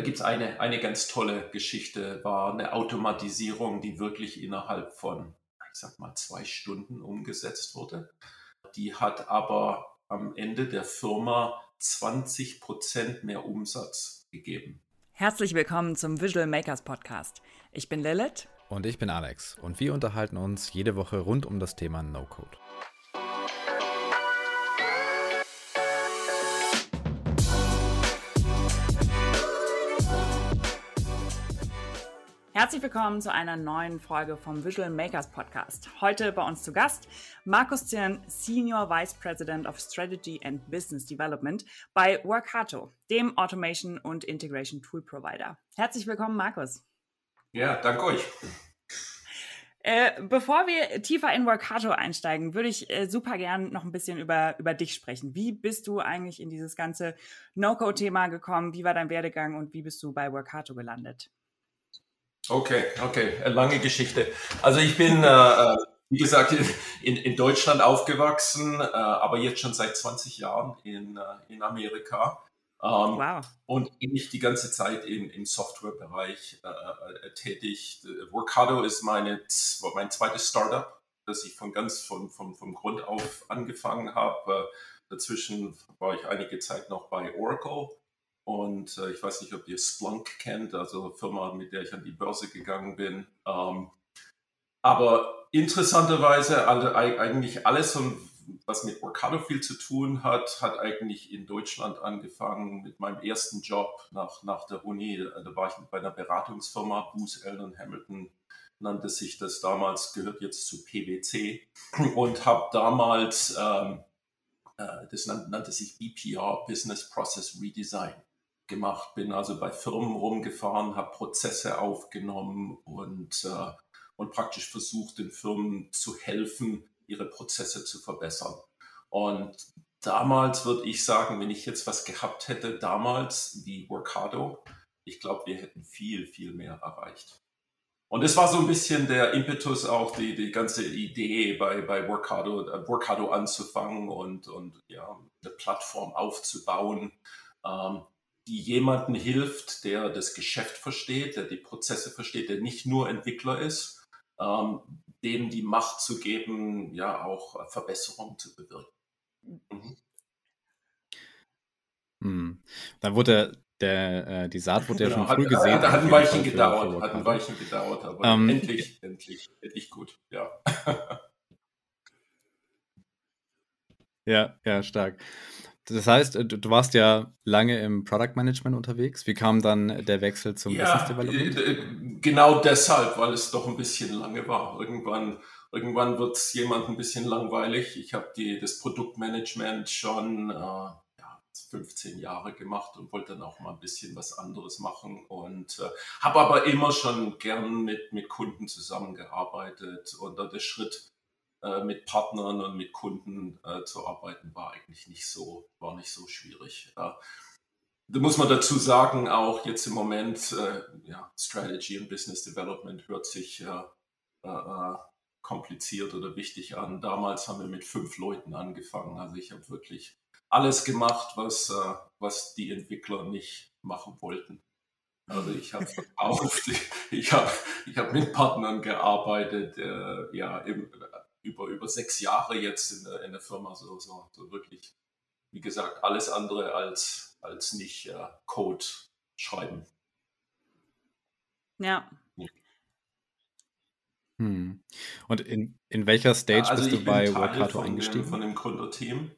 Da gibt es eine, eine ganz tolle Geschichte, war eine Automatisierung, die wirklich innerhalb von, ich sag mal, zwei Stunden umgesetzt wurde. Die hat aber am Ende der Firma 20 Prozent mehr Umsatz gegeben. Herzlich willkommen zum Visual Makers Podcast. Ich bin Lilith. Und ich bin Alex. Und wir unterhalten uns jede Woche rund um das Thema No-Code. Herzlich willkommen zu einer neuen Folge vom Visual Makers Podcast. Heute bei uns zu Gast Markus Zirn, Senior Vice President of Strategy and Business Development bei Workato, dem Automation und Integration Tool Provider. Herzlich willkommen, Markus. Ja, danke euch. Äh, bevor wir tiefer in Workato einsteigen, würde ich äh, super gern noch ein bisschen über, über dich sprechen. Wie bist du eigentlich in dieses ganze No-Code-Thema gekommen? Wie war dein Werdegang und wie bist du bei Workato gelandet? Okay, okay, lange Geschichte. Also ich bin, äh, äh, wie gesagt, in, in Deutschland aufgewachsen, äh, aber jetzt schon seit 20 Jahren in, äh, in Amerika. Ähm, wow. Und nicht die ganze Zeit im, im Softwarebereich äh, äh, tätig. Workado ist meine, mein zweites Startup, das ich von ganz von, von, vom Grund auf angefangen habe. dazwischen war ich einige Zeit noch bei Oracle und äh, ich weiß nicht, ob ihr Splunk kennt, also Firma, mit der ich an die Börse gegangen bin. Ähm, aber interessanterweise, also eigentlich alles, was mit Workado viel zu tun hat, hat eigentlich in Deutschland angefangen mit meinem ersten Job nach, nach der Uni. Da war ich bei einer Beratungsfirma, Booz Allen Hamilton nannte sich das damals, gehört jetzt zu PwC und habe damals, ähm, äh, das nannte sich BPR, Business Process Redesign gemacht, bin also bei Firmen rumgefahren, habe Prozesse aufgenommen und, äh, und praktisch versucht, den Firmen zu helfen, ihre Prozesse zu verbessern. Und damals würde ich sagen, wenn ich jetzt was gehabt hätte, damals wie Workado, ich glaube, wir hätten viel, viel mehr erreicht. Und es war so ein bisschen der Impetus auch, die, die ganze Idee bei, bei Workado, Workado anzufangen und, und ja, eine Plattform aufzubauen, ähm, die jemanden hilft, der das Geschäft versteht, der die Prozesse versteht, der nicht nur Entwickler ist, ähm, dem die Macht zu geben, ja auch Verbesserungen zu bewirken. Mhm. Hm. Dann wurde der, äh, die Saat wurde ja genau, schon früh hat, gesehen. Hat, hat ein Weilchen gedauert, hat ein Weilchen gedauert, aber ähm, endlich, endlich, endlich gut, ja. ja, ja, stark. Das heißt, äh, du, warst ja lange im Product Management unterwegs. Wie kam dann der Wechsel zum ja, Business Development? Äh, genau deshalb, weil es doch ein bisschen lange war. Irgendwann, irgendwann wird es jemand ein bisschen langweilig. Ich habe das Produktmanagement schon äh, ja, 15 Jahre gemacht und wollte dann auch mal ein bisschen was anderes machen und äh, habe aber immer schon gern mit, mit Kunden zusammengearbeitet und der Schritt äh, mit Partnern und mit Kunden äh, zu arbeiten, war eigentlich nicht so, war nicht so schwierig. Ja. Da muss man dazu sagen, auch jetzt im Moment, äh, ja, Strategy und Business Development hört sich äh, äh, kompliziert oder wichtig an. Damals haben wir mit fünf Leuten angefangen. Also ich habe wirklich alles gemacht, was, was die Entwickler nicht machen wollten. Also ich habe verkauft, ich habe ich hab mit Partnern gearbeitet, äh, ja, im, über, über sechs Jahre jetzt in der, in der Firma so, so, so wirklich, wie gesagt, alles andere als, als nicht äh, Code schreiben. Ja. Hm. Und in, in welcher Stage ja, also bist du bei Workato eingestiegen? Von dem Gründerteam.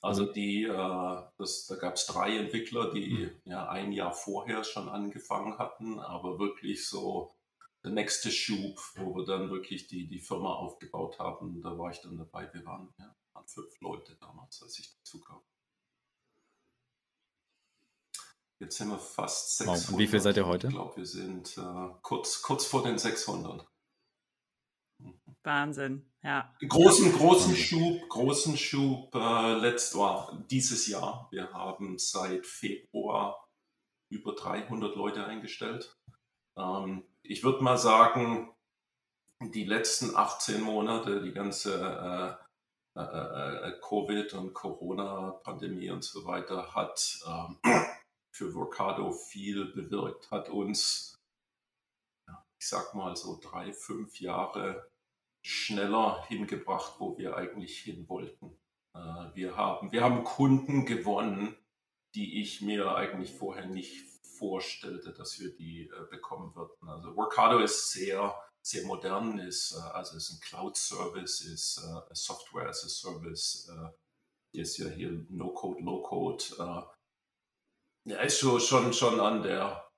Also mhm. die, äh, das, da gab es drei Entwickler, die mhm. ja ein Jahr vorher schon angefangen hatten, aber wirklich so der nächste Schub, wo wir dann wirklich die, die Firma aufgebaut haben. Da war ich dann dabei. Wir waren, ja, waren fünf Leute damals, als ich dazu kam. Jetzt sind wir fast 600. Wow. Und wie viel seid ihr heute? Ich glaube, wir sind äh, kurz, kurz vor den 600. Wahnsinn, ja. Großen, großen Schub, großen Schub äh, letzt, oh, dieses Jahr. Wir haben seit Februar über 300 Leute eingestellt. Ähm, ich würde mal sagen, die letzten 18 Monate, die ganze äh, äh, äh, Covid und Corona-Pandemie und so weiter, hat ähm, für Workado viel bewirkt, hat uns, ich sag mal so drei, fünf Jahre schneller hingebracht, wo wir eigentlich hin wollten. Äh, wir haben, wir haben Kunden gewonnen, die ich mir eigentlich vorher nicht vorstellte, dass wir die äh, bekommen würden. Also Workado ist sehr, sehr modern, ist, äh, also ist ein Cloud-Service, ist äh, Software as a Service, äh, ist ja hier No-Code, Low-Code. Äh, ja, ist schon, schon, schon an der,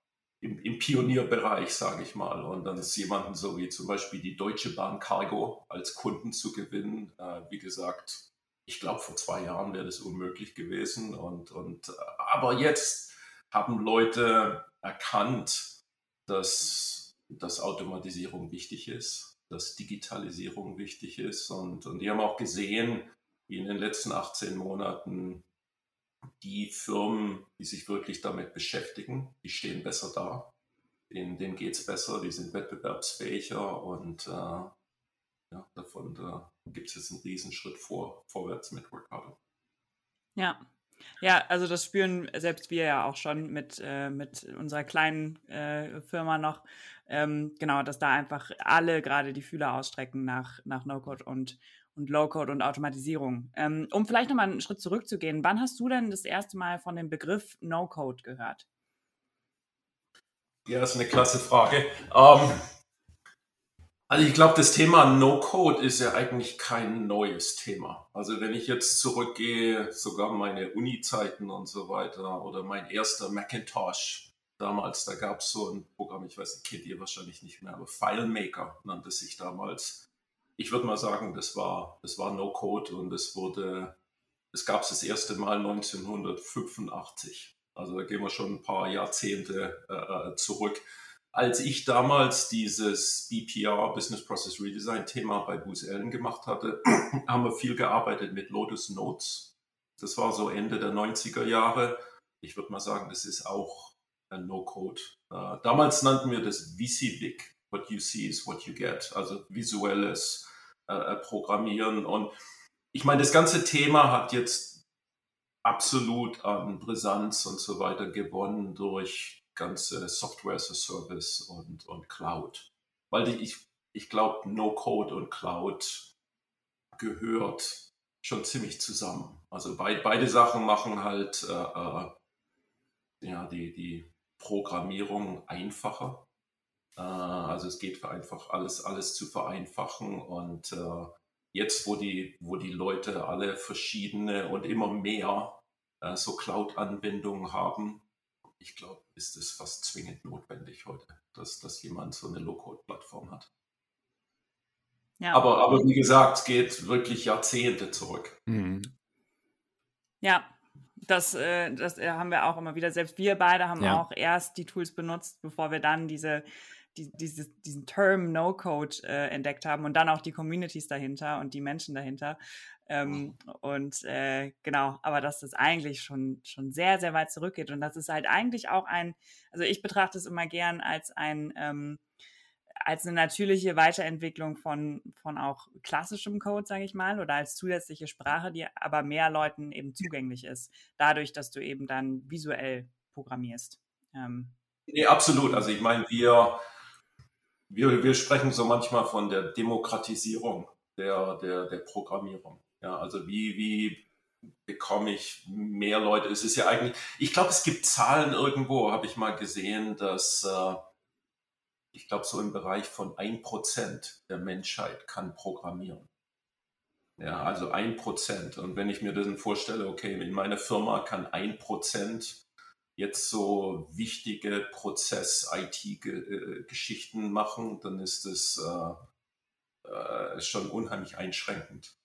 im, im Pionierbereich, sage ich mal. Und dann ist jemanden so wie zum Beispiel die Deutsche Bahn Cargo als Kunden zu gewinnen. Äh, wie gesagt, ich glaube, vor zwei Jahren wäre das unmöglich gewesen. Und, und, aber jetzt haben Leute erkannt, dass, dass Automatisierung wichtig ist, dass Digitalisierung wichtig ist. Und, und die haben auch gesehen, wie in den letzten 18 Monaten die Firmen, die sich wirklich damit beschäftigen, die stehen besser da. Denen, denen geht es besser, die sind wettbewerbsfähiger und äh, ja, davon da gibt es jetzt einen Riesenschritt vor, vorwärts mit Workado. Ja, ja, also das spüren selbst wir ja auch schon mit, äh, mit unserer kleinen äh, Firma noch. Ähm, genau, dass da einfach alle gerade die Fühler ausstrecken nach, nach No-Code und, und Low-Code und Automatisierung. Ähm, um vielleicht nochmal einen Schritt zurückzugehen, wann hast du denn das erste Mal von dem Begriff No-Code gehört? Ja, das ist eine klasse Frage. Ähm, also ich glaube, das Thema No-Code ist ja eigentlich kein neues Thema. Also wenn ich jetzt zurückgehe, sogar meine Uni-Zeiten und so weiter oder mein erster Macintosh damals, da gab es so ein Programm, ich weiß kennt ihr wahrscheinlich nicht mehr, aber FileMaker nannte sich damals. Ich würde mal sagen, das war, das war No-Code und es wurde, es gab es das erste Mal 1985. Also da gehen wir schon ein paar Jahrzehnte äh, äh zurück als ich damals dieses BPR, Business Process Redesign Thema bei Booz Allen gemacht hatte, haben wir viel gearbeitet mit Lotus Notes. Das war so Ende der 90er Jahre. Ich würde mal sagen, das ist auch ein No-Code. Uh, damals nannten wir das VCVIC. What you see is what you get. Also visuelles uh, Programmieren. Und ich meine, das ganze Thema hat jetzt absolut an Brisanz und so weiter gewonnen durch ganze Software as a Service und, und Cloud. Weil die, ich, ich glaube, No-Code und Cloud gehört schon ziemlich zusammen. Also beid, beide Sachen machen halt äh, äh, ja, die, die Programmierung einfacher. Äh, also es geht einfach alles, alles zu vereinfachen und äh, jetzt, wo die, wo die Leute alle verschiedene und immer mehr äh, so Cloud-Anwendungen haben, ich glaube, ist es fast zwingend notwendig heute, dass, dass jemand so eine Low-Code-Plattform hat. Ja. Aber, aber wie gesagt, es geht wirklich Jahrzehnte zurück. Mhm. Ja, das, äh, das äh, haben wir auch immer wieder. Selbst wir beide haben ja. auch erst die Tools benutzt, bevor wir dann diese, die, dieses, diesen Term No-Code äh, entdeckt haben und dann auch die Communities dahinter und die Menschen dahinter. Ähm, und äh, genau, aber dass das eigentlich schon, schon sehr, sehr weit zurückgeht. Und das ist halt eigentlich auch ein, also ich betrachte es immer gern als ein, ähm, als eine natürliche Weiterentwicklung von, von auch klassischem Code, sage ich mal, oder als zusätzliche Sprache, die aber mehr Leuten eben zugänglich ist, dadurch, dass du eben dann visuell programmierst. Ähm. Nee, absolut. Also ich meine, wir, wir, wir sprechen so manchmal von der Demokratisierung der, der, der Programmierung. Ja, also wie, wie bekomme ich mehr Leute? Es ist ja eigentlich, ich glaube, es gibt Zahlen irgendwo, habe ich mal gesehen, dass äh, ich glaube, so im Bereich von 1% der Menschheit kann programmieren. Ja, also 1%. Und wenn ich mir das vorstelle, okay, in meiner Firma kann 1% jetzt so wichtige Prozess-IT-Geschichten machen, dann ist es äh, äh, schon unheimlich einschränkend.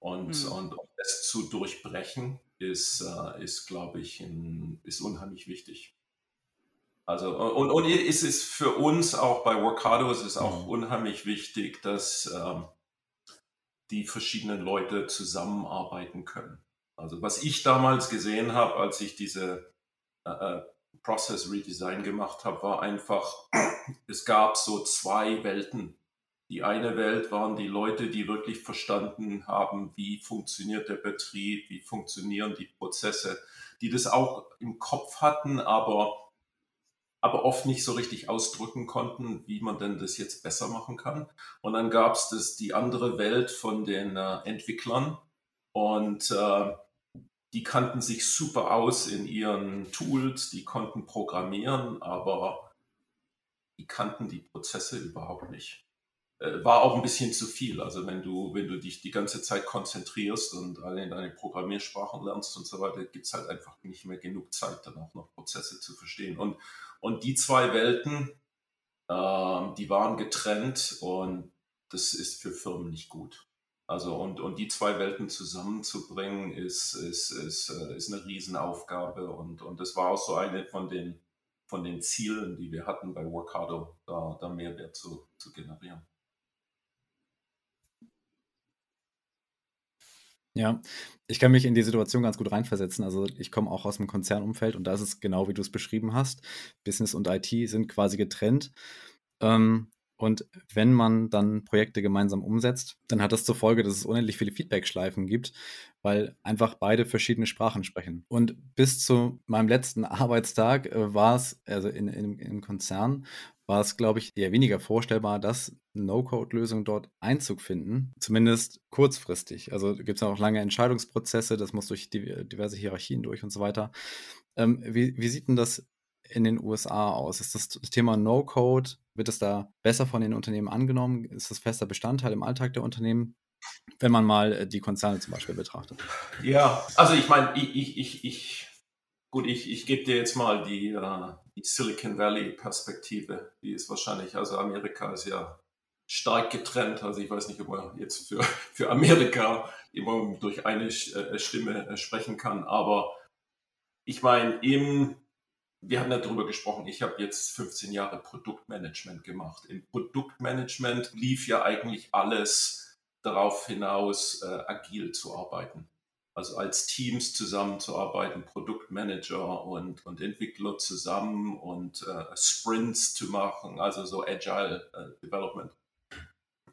Und, mhm. und das zu durchbrechen ist, äh, ist glaube ich, ein, ist unheimlich wichtig. Also, und, und es ist für uns auch bei Workado, es ist auch mhm. unheimlich wichtig, dass ähm, die verschiedenen Leute zusammenarbeiten können. Also was ich damals gesehen habe, als ich diese äh, äh Process Redesign gemacht habe, war einfach, es gab so zwei Welten die eine Welt waren die Leute, die wirklich verstanden haben, wie funktioniert der Betrieb, wie funktionieren die Prozesse. die das auch im Kopf hatten, aber, aber oft nicht so richtig ausdrücken konnten, wie man denn das jetzt besser machen kann. Und dann gab es die andere Welt von den äh, Entwicklern und äh, die kannten sich super aus in ihren Tools, die konnten programmieren, aber die kannten die Prozesse überhaupt nicht. Äh, war auch ein bisschen zu viel. Also wenn du, wenn du dich die ganze Zeit konzentrierst und alle in deine Programmiersprachen lernst und so weiter, gibt es halt einfach nicht mehr genug Zeit, dann auch noch Prozesse zu verstehen. Und, und die zwei Welten, äh, die waren getrennt und das ist für Firmen nicht gut. Also und, und die zwei Welten zusammenzubringen, ist, ist, ist, äh, ist eine Riesenaufgabe. Und, und das war auch so eine von den, von den Zielen, die wir hatten bei Workado, da, da Mehrwert zu, zu generieren. Ja, ich kann mich in die Situation ganz gut reinversetzen. Also ich komme auch aus dem Konzernumfeld und da ist es genau wie du es beschrieben hast. Business und IT sind quasi getrennt. Ähm, und wenn man dann Projekte gemeinsam umsetzt, dann hat das zur Folge, dass es unendlich viele Feedback-Schleifen gibt, weil einfach beide verschiedene Sprachen sprechen. Und bis zu meinem letzten Arbeitstag äh, war es, also in, in, im Konzern, war es, glaube ich, eher weniger vorstellbar, dass No-Code-Lösungen dort Einzug finden, zumindest kurzfristig. Also gibt es auch lange Entscheidungsprozesse, das muss durch diverse Hierarchien durch und so weiter. Ähm, wie, wie sieht denn das in den USA aus? Ist das Thema No-Code, wird es da besser von den Unternehmen angenommen? Ist das fester Bestandteil im Alltag der Unternehmen? Wenn man mal äh, die Konzerne zum Beispiel betrachtet. Ja, also ich meine, ich, ich, ich, ich, gut, ich, ich gebe dir jetzt mal die, uh, die Silicon Valley Perspektive. Die ist wahrscheinlich, also Amerika ist ja stark getrennt. Also ich weiß nicht, ob man jetzt für, für Amerika immer durch eine äh, Stimme sprechen kann, aber ich meine, im wir haben darüber gesprochen, ich habe jetzt 15 Jahre Produktmanagement gemacht. Im Produktmanagement lief ja eigentlich alles darauf hinaus, äh, agil zu arbeiten. Also als Teams zusammenzuarbeiten, Produktmanager und, und Entwickler zusammen und äh, Sprints zu machen, also so Agile äh, Development.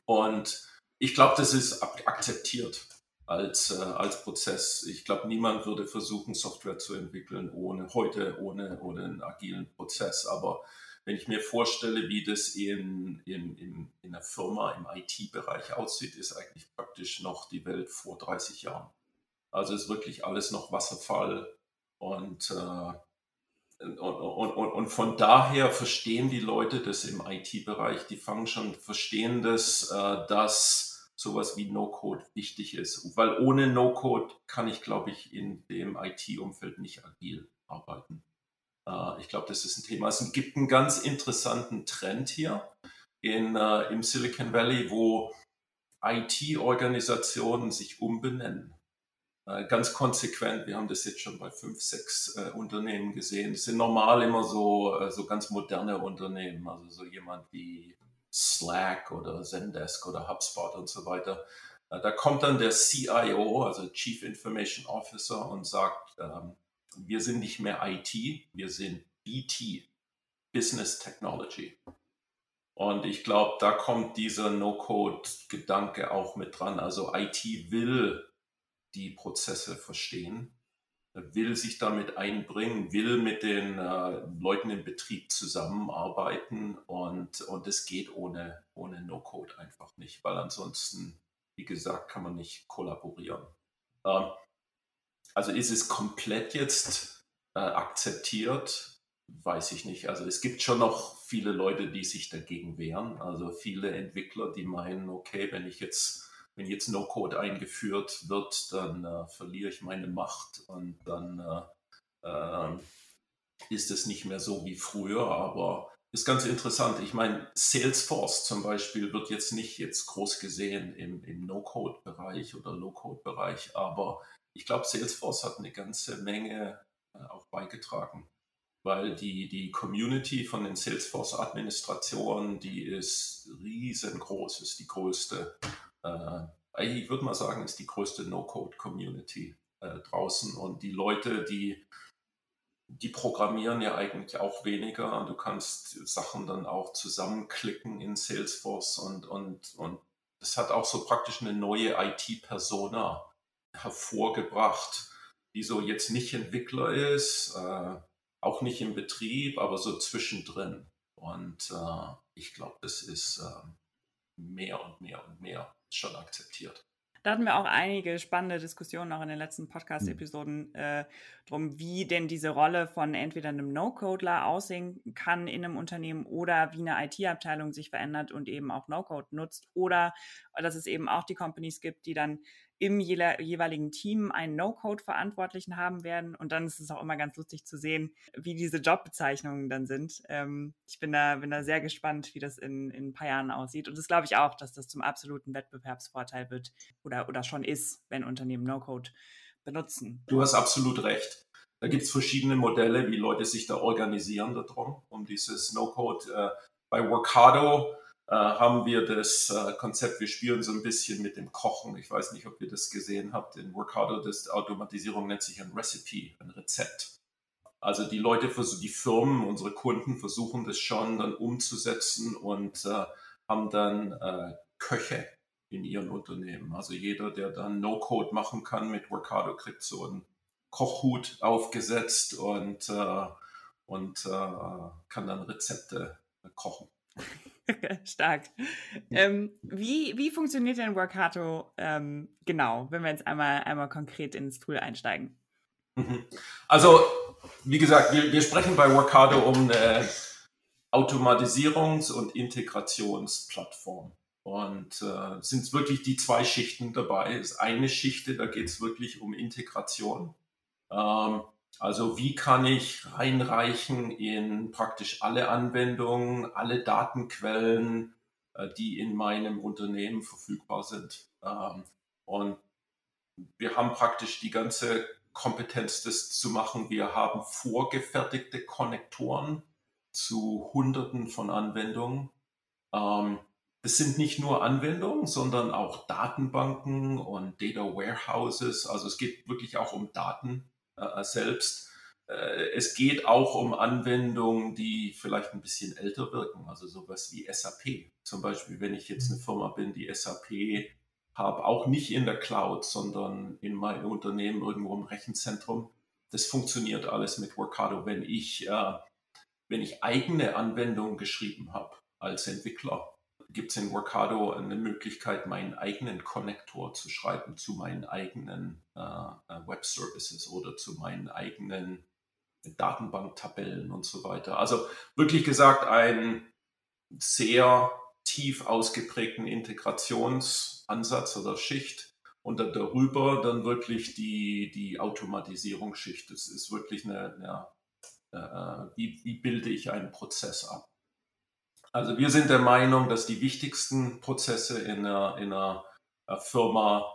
Und ich glaube, das ist akzeptiert als, äh, als Prozess. Ich glaube, niemand würde versuchen, Software zu entwickeln ohne heute, ohne, ohne einen agilen Prozess. Aber wenn ich mir vorstelle, wie das in, in, in, in einer Firma im IT-Bereich aussieht, ist eigentlich praktisch noch die Welt vor 30 Jahren. Also ist wirklich alles noch Wasserfall und, äh, und, und, und, und, von daher verstehen die Leute das im IT-Bereich, die fangen schon, verstehen das, äh, dass sowas wie No-Code wichtig ist. Weil ohne No-Code kann ich, glaube ich, in dem IT-Umfeld nicht agil arbeiten. Äh, ich glaube, das ist ein Thema. Es gibt einen ganz interessanten Trend hier in, äh, im Silicon Valley, wo IT-Organisationen sich umbenennen. Äh, ganz konsequent. Wir haben das jetzt schon bei fünf, sechs äh, Unternehmen gesehen. Das sind normal immer so, äh, so ganz moderne Unternehmen. Also so jemand wie Slack oder Zendesk oder HubSpot und so weiter. Äh, da kommt dann der CIO, also Chief Information Officer, und sagt, ähm, wir sind nicht mehr IT, wir sind BT, Business Technology. Und ich glaube, da kommt dieser No-Code-Gedanke auch mit dran. Also IT will die Prozesse verstehen will sich damit einbringen, will mit den äh, Leuten im Betrieb zusammenarbeiten und, und es geht ohne, ohne No-Code einfach nicht, weil ansonsten, wie gesagt, kann man nicht kollaborieren. Ähm, also ist es komplett jetzt äh, akzeptiert? Weiß ich nicht. Also es gibt schon noch viele Leute, die sich dagegen wehren. Also viele Entwickler, die meinen, okay, wenn ich jetzt wenn jetzt No-Code eingeführt wird, dann äh, verliere ich meine Macht und dann äh, äh, ist es nicht mehr so wie früher. Aber ist ganz interessant. Ich meine, Salesforce zum Beispiel wird jetzt nicht jetzt groß gesehen im, im No-Code-Bereich oder Low-Code-Bereich, aber ich glaube, Salesforce hat eine ganze Menge äh, auch beigetragen weil die, die Community von den Salesforce-Administratoren, die ist riesengroß, ist die größte ich würde mal sagen, ist die größte No-Code-Community äh, draußen. Und die Leute, die, die programmieren ja eigentlich auch weniger. Du kannst Sachen dann auch zusammenklicken in Salesforce und, und, und das hat auch so praktisch eine neue IT-Persona hervorgebracht. die so jetzt nicht Entwickler ist, äh, auch nicht im Betrieb, aber so zwischendrin. Und äh, ich glaube, das ist äh, mehr und mehr und mehr schon akzeptiert. Da hatten wir auch einige spannende Diskussionen auch in den letzten Podcast-Episoden äh, drum, wie denn diese Rolle von entweder einem No-Codeler aussehen kann in einem Unternehmen oder wie eine IT-Abteilung sich verändert und eben auch No-Code nutzt oder dass es eben auch die Companies gibt, die dann im jeweiligen Team einen No-Code-Verantwortlichen haben werden. Und dann ist es auch immer ganz lustig zu sehen, wie diese Jobbezeichnungen dann sind. Ähm, ich bin da, bin da sehr gespannt, wie das in, in ein paar Jahren aussieht. Und das glaube ich auch, dass das zum absoluten Wettbewerbsvorteil wird oder, oder schon ist, wenn Unternehmen No-Code benutzen. Du hast absolut recht. Da gibt es verschiedene Modelle, wie Leute sich da organisieren darum, um dieses No-Code. Äh, bei Workado haben wir das äh, Konzept, wir spielen so ein bisschen mit dem Kochen. Ich weiß nicht, ob ihr das gesehen habt. In Workado, das Automatisierung nennt sich ein Recipe, ein Rezept. Also die Leute, die Firmen, unsere Kunden versuchen das schon dann umzusetzen und äh, haben dann äh, Köche in ihren Unternehmen. Also jeder, der dann No-Code machen kann mit Workado, kriegt so einen Kochhut aufgesetzt und, äh, und äh, kann dann Rezepte kochen. Stark. Ähm, wie, wie funktioniert denn Workato ähm, genau, wenn wir jetzt einmal, einmal konkret ins Tool einsteigen? Mhm. Also, wie gesagt, wir, wir sprechen bei Workato um eine Automatisierungs- und Integrationsplattform. Und äh, sind wirklich die zwei Schichten dabei. Es ist eine Schicht, da geht es wirklich um Integration. Ähm, also wie kann ich reinreichen in praktisch alle Anwendungen, alle Datenquellen, äh, die in meinem Unternehmen verfügbar sind. Ähm, und wir haben praktisch die ganze Kompetenz, das zu machen. Wir haben vorgefertigte Konnektoren zu Hunderten von Anwendungen. Ähm, das sind nicht nur Anwendungen, sondern auch Datenbanken und Data Warehouses. Also es geht wirklich auch um Daten äh, selbst. Äh, es geht auch um Anwendungen, die vielleicht ein bisschen älter wirken, also sowas wie SAP. Zum Beispiel, wenn ich jetzt eine Firma bin, die SAP habe, auch nicht in der Cloud, sondern in meinem Unternehmen irgendwo im Rechenzentrum. Das funktioniert alles mit Workado. Wenn ich, äh, wenn ich eigene Anwendungen geschrieben habe als Entwickler, gibt es in Workado eine Möglichkeit, meinen eigenen Konnektor zu schreiben zu meinen eigenen äh, äh, Web Services oder zu meinen eigenen Datenbanktabellen und so weiter. Also wirklich gesagt, einen sehr tief ausgeprägten Integrationsansatz oder Schicht und dann darüber dann wirklich die, die Automatisierungsschicht. Das ist wirklich eine, eine äh, wie, wie bilde ich einen Prozess ab. Also wir sind der Meinung, dass die wichtigsten Prozesse in einer, in einer äh, Firma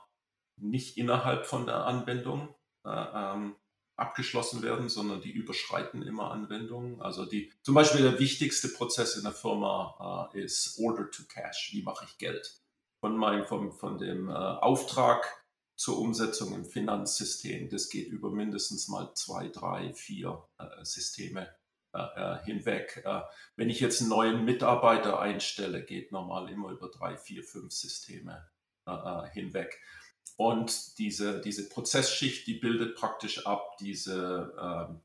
nicht innerhalb von der Anwendung äh, ähm, abgeschlossen werden, sondern die überschreiten immer Anwendungen. Also die, zum Beispiel der wichtigste Prozess in der Firma äh, ist Order to Cash. Wie mache ich Geld? Von, meinem, von, von dem äh, Auftrag zur Umsetzung im Finanzsystem. Das geht über mindestens mal zwei, drei, vier äh, Systeme hinweg. Äh, wenn ich jetzt einen neuen Mitarbeiter einstelle, geht normal immer über drei, vier, fünf Systeme hinweg. Und diese, diese Prozessschicht, die bildet praktisch ab diese ähm,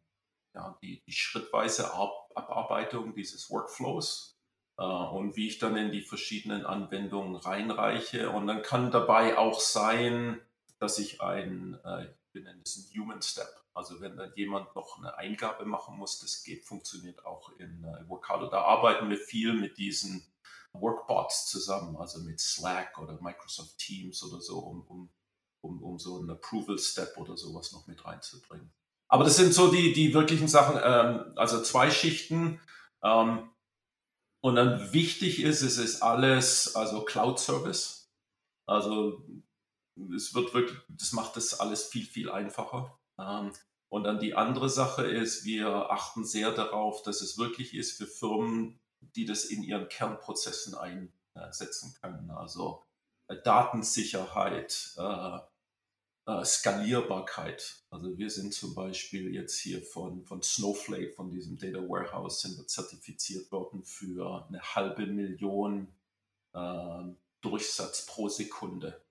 ja, die, die schrittweise ab Abarbeitung dieses Workflows äh, und wie ich dann in die verschiedenen Anwendungen reinreiche. Und dann kann dabei auch sein, dass ich ein, äh, wir nennen es einen Human Step, also wenn dann jemand noch eine Eingabe machen muss, das geht, funktioniert auch in äh, Workado. Da arbeiten wir viel mit diesen Workbots zusammen, also mit Slack oder Microsoft Teams oder so, um, um, um, um so einen Approval-Step oder sowas noch mit reinzubringen. Aber das sind so die, die wirklichen Sachen, ähm, also zwei Schichten. Ähm, und dann wichtig ist, es ist alles, also Cloud Service. Also es wird wirklich, das macht das alles viel, viel einfacher. Ähm, und dann die andere Sache ist, wir achten sehr darauf, dass es wirklich ist für Firmen, die das in ihren Kernprozessen einsetzen können. Also äh, Datensicherheit, äh, äh, Skalierbarkeit. Also wir sind zum Beispiel jetzt hier von, von Snowflake, von diesem Data Warehouse, sind wir zertifiziert worden für eine halbe Million äh, Durchsatz pro Sekunde.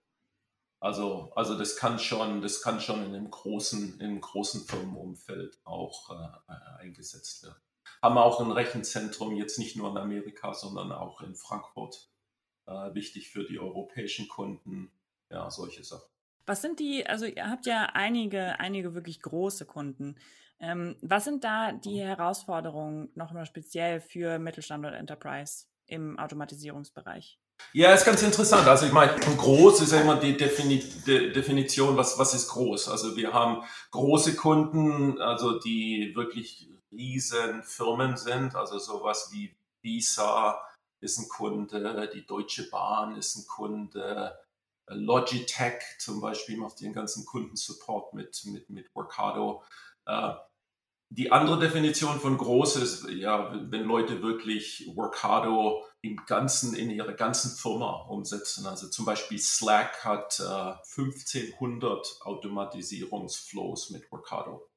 Also, also das kann schon, das kann schon in einem großen, in einem großen Firmenumfeld auch äh, eingesetzt werden. Haben auch ein Rechenzentrum jetzt nicht nur in Amerika, sondern auch in Frankfurt. Äh, wichtig für die europäischen Kunden. Ja, solche Sachen. Was sind die, also ihr habt ja einige, einige wirklich große Kunden. Ähm, was sind da die Herausforderungen nochmal speziell für Mittelstand und Enterprise im Automatisierungsbereich? Ja, ist ganz interessant. Also ich meine, groß ist ja immer die Defini De Definition, was, was ist groß. Also wir haben große Kunden, also die wirklich riesen Firmen sind, also sowas wie Visa ist ein Kunde, die Deutsche Bahn ist ein Kunde, Logitech zum Beispiel macht den ganzen Kundensupport mit, mit, mit Workado. Äh, die andere Definition von groß ist, ja, wenn Leute wirklich Workado im ganzen, in ihrer ganzen Firma umsetzen. Also zum Beispiel Slack hat äh, 1500 Automatisierungsflows mit Workado.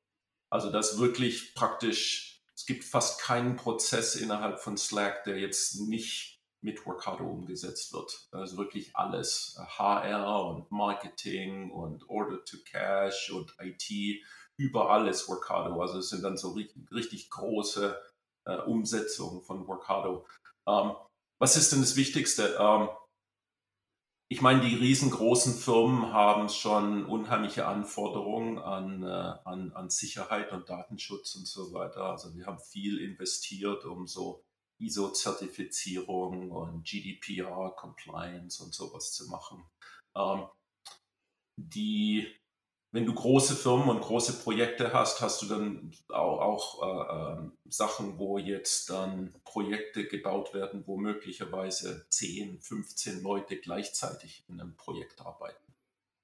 Also das wirklich praktisch, es gibt fast keinen Prozess innerhalb von Slack, der jetzt nicht mit Workado umgesetzt wird. Also wirklich alles, HR und Marketing und Order to Cash und IT, überall ist Workado. Also es sind dann so richtig, richtig große äh, Umsetzungen von Workado. Ähm, was ist denn das Wichtigste? Ähm, ich meine, die riesengroßen Firmen haben schon unheimliche Anforderungen an, äh, an, an Sicherheit und Datenschutz und so weiter. Also wir haben viel investiert, um so ISO-Zertifizierung und GDPR-Compliance und sowas zu machen. Ähm, die, wenn du große Firmen und große Projekte hast, hast du dann auch, auch äh, äh, Sachen, wo jetzt dann Projekte gebaut werden, wo möglicherweise 10, 15 Leute gleichzeitig in einem Projekt arbeiten.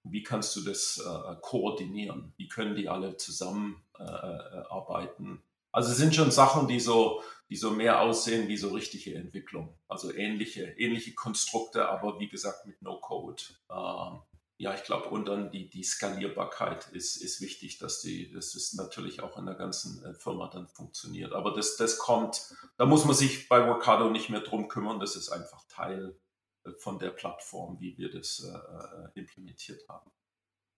Wie kannst du das äh, koordinieren? Wie können die alle zusammen äh, äh, arbeiten? Also es sind schon Sachen, die so die so mehr aussehen wie so richtige Entwicklung. Also ähnliche, ähnliche Konstrukte, aber wie gesagt mit No-Code. Ähm, ja, ich glaube, und dann die, die Skalierbarkeit ist, ist wichtig, dass die, das ist natürlich auch in der ganzen äh, Firma dann funktioniert. Aber das, das kommt, da muss man sich bei Workado nicht mehr drum kümmern. Das ist einfach Teil äh, von der Plattform, wie wir das äh, äh implementiert haben.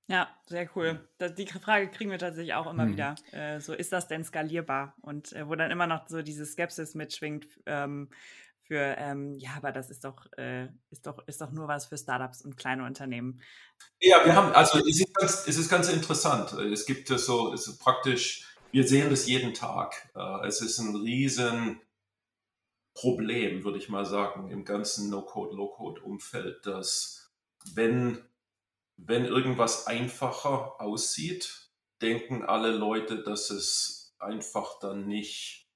Ja, sehr cool. Das, die Frage kriegen wir tatsächlich auch immer mhm. wieder. Äh, so, ist das denn skalierbar? Und äh, wo dann immer noch so diese Skepsis mitschwingt ähm, für, ähm, ja, aber das ist doch, äh, ist doch, ist doch nur was für Startups und kleine Unternehmen. Ja, wir haben, also es ist ganz, es ist ganz interessant. Es gibt so, es ist praktisch, wir sehen das jeden Tag. Äh, es ist ein riesen Problem, würde ich mal sagen, im ganzen No-Code, Low-Code-Umfeld, dass wenn wenn irgendwas einfacher aussieht, denken alle Leute, dass es einfach dann nicht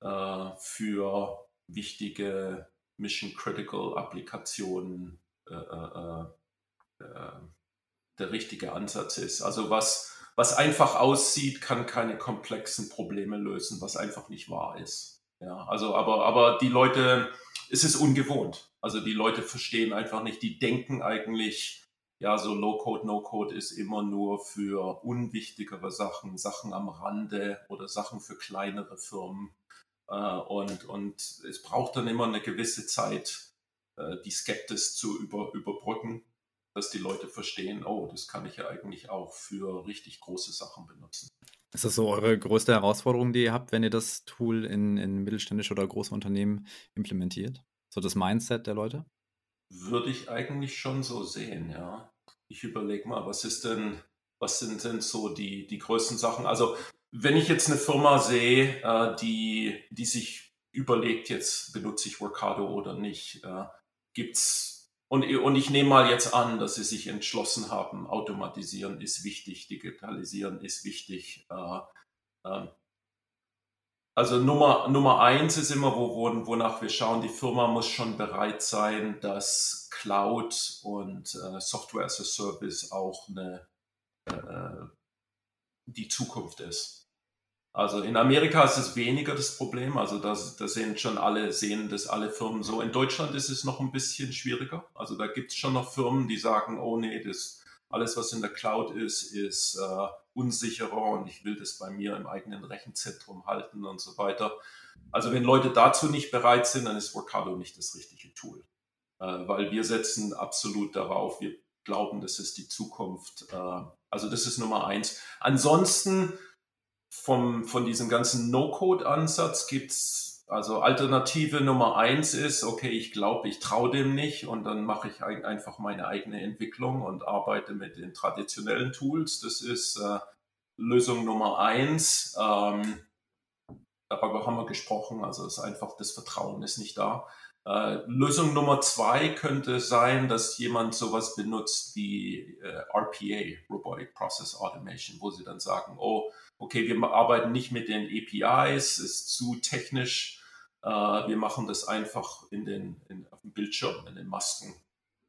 äh, für wichtige Mission-Critical-Applikationen äh, äh, äh, der richtige Ansatz ist. Also was, was einfach aussieht, kann keine komplexen Probleme lösen, was einfach nicht wahr ist. Ja, also aber, aber die Leute, es ist ungewohnt. Also die Leute verstehen einfach nicht, die denken eigentlich, ja, so Low-Code, No-Code ist immer nur für unwichtigere Sachen, Sachen am Rande oder Sachen für kleinere Firmen. Äh, und, und es braucht dann immer eine gewisse Zeit, äh, die Skeptis zu über, überbrücken, dass die Leute verstehen, oh, das kann ich ja eigentlich auch für richtig große Sachen benutzen. Ist das so eure größte Herausforderung, die ihr habt, wenn ihr das Tool in, in mittelständische oder große Unternehmen implementiert? So das Mindset der Leute? Würde ich eigentlich schon so sehen, ja. Ich überlege mal, was ist denn, was sind denn so die, die größten Sachen? Also, wenn ich jetzt eine Firma sehe, äh, die, die sich überlegt, jetzt benutze ich Workado oder nicht, äh, gibt's und, und ich nehme mal jetzt an, dass sie sich entschlossen haben, automatisieren ist wichtig, digitalisieren ist wichtig. Äh, äh, also Nummer, Nummer eins ist immer, wo, wo, wonach wir schauen, die Firma muss schon bereit sein, dass Cloud und äh, Software as a Service auch eine, äh, die Zukunft ist. Also in Amerika ist es weniger das Problem, also da sehen schon alle, sehen das alle Firmen so. In Deutschland ist es noch ein bisschen schwieriger. Also da gibt es schon noch Firmen, die sagen, oh nee, das alles, was in der Cloud ist, ist äh, unsicherer und ich will das bei mir im eigenen Rechenzentrum halten und so weiter. Also wenn Leute dazu nicht bereit sind, dann ist Workado nicht das richtige Tool, äh, weil wir setzen absolut darauf, wir glauben, das ist die Zukunft. Äh, also das ist Nummer eins. Ansonsten vom, von diesem ganzen No-Code-Ansatz gibt's also Alternative Nummer eins ist, okay, ich glaube, ich traue dem nicht und dann mache ich einfach meine eigene Entwicklung und arbeite mit den traditionellen Tools. Das ist äh, Lösung Nummer eins. Ähm, darüber haben wir gesprochen, also ist einfach das Vertrauen ist nicht da. Äh, Lösung Nummer zwei könnte sein, dass jemand sowas benutzt wie äh, RPA, Robotic Process Automation, wo sie dann sagen, oh, okay, wir arbeiten nicht mit den APIs, ist zu technisch, äh, wir machen das einfach in den, in, auf dem Bildschirm, in den Masken.